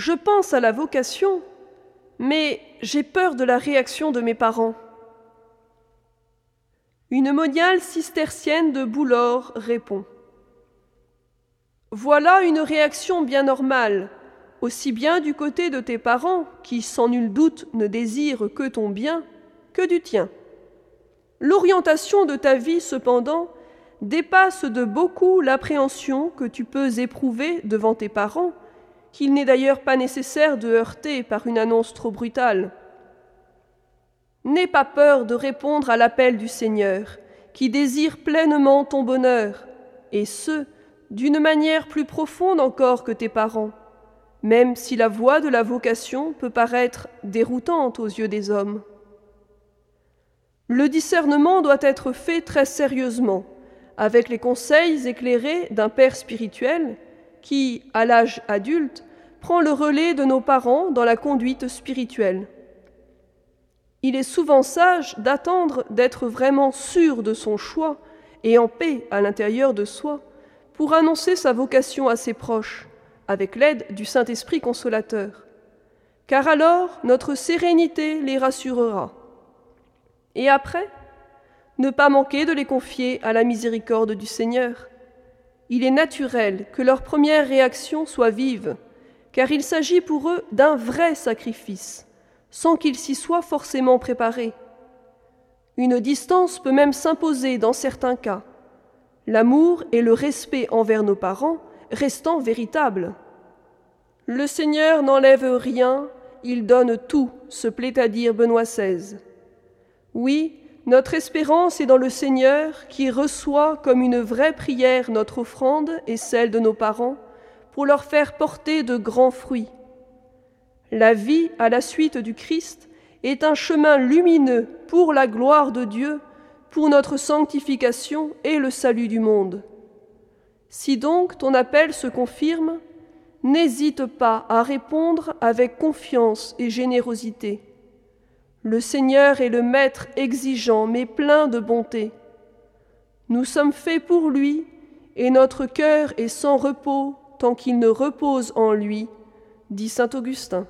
Je pense à la vocation, mais j'ai peur de la réaction de mes parents. Une moniale cistercienne de Boulor répond. Voilà une réaction bien normale, aussi bien du côté de tes parents, qui sans nul doute ne désirent que ton bien, que du tien. L'orientation de ta vie, cependant, dépasse de beaucoup l'appréhension que tu peux éprouver devant tes parents, qu'il n'est d'ailleurs pas nécessaire de heurter par une annonce trop brutale. N'aie pas peur de répondre à l'appel du Seigneur, qui désire pleinement ton bonheur, et ce, d'une manière plus profonde encore que tes parents, même si la voie de la vocation peut paraître déroutante aux yeux des hommes. Le discernement doit être fait très sérieusement, avec les conseils éclairés d'un père spirituel qui, à l'âge adulte, prend le relais de nos parents dans la conduite spirituelle. Il est souvent sage d'attendre d'être vraiment sûr de son choix et en paix à l'intérieur de soi pour annoncer sa vocation à ses proches, avec l'aide du Saint-Esprit consolateur. Car alors notre sérénité les rassurera. Et après, ne pas manquer de les confier à la miséricorde du Seigneur. Il est naturel que leur première réaction soit vive, car il s'agit pour eux d'un vrai sacrifice sans qu'il s'y soit forcément préparé. Une distance peut même s'imposer dans certains cas, l'amour et le respect envers nos parents restant véritables. Le Seigneur n'enlève rien, il donne tout, se plaît à dire Benoît XVI. Oui, notre espérance est dans le Seigneur qui reçoit comme une vraie prière notre offrande et celle de nos parents pour leur faire porter de grands fruits. La vie à la suite du Christ est un chemin lumineux pour la gloire de Dieu, pour notre sanctification et le salut du monde. Si donc ton appel se confirme, n'hésite pas à répondre avec confiance et générosité. Le Seigneur est le Maître exigeant mais plein de bonté. Nous sommes faits pour lui, et notre cœur est sans repos tant qu'il ne repose en lui, dit Saint Augustin.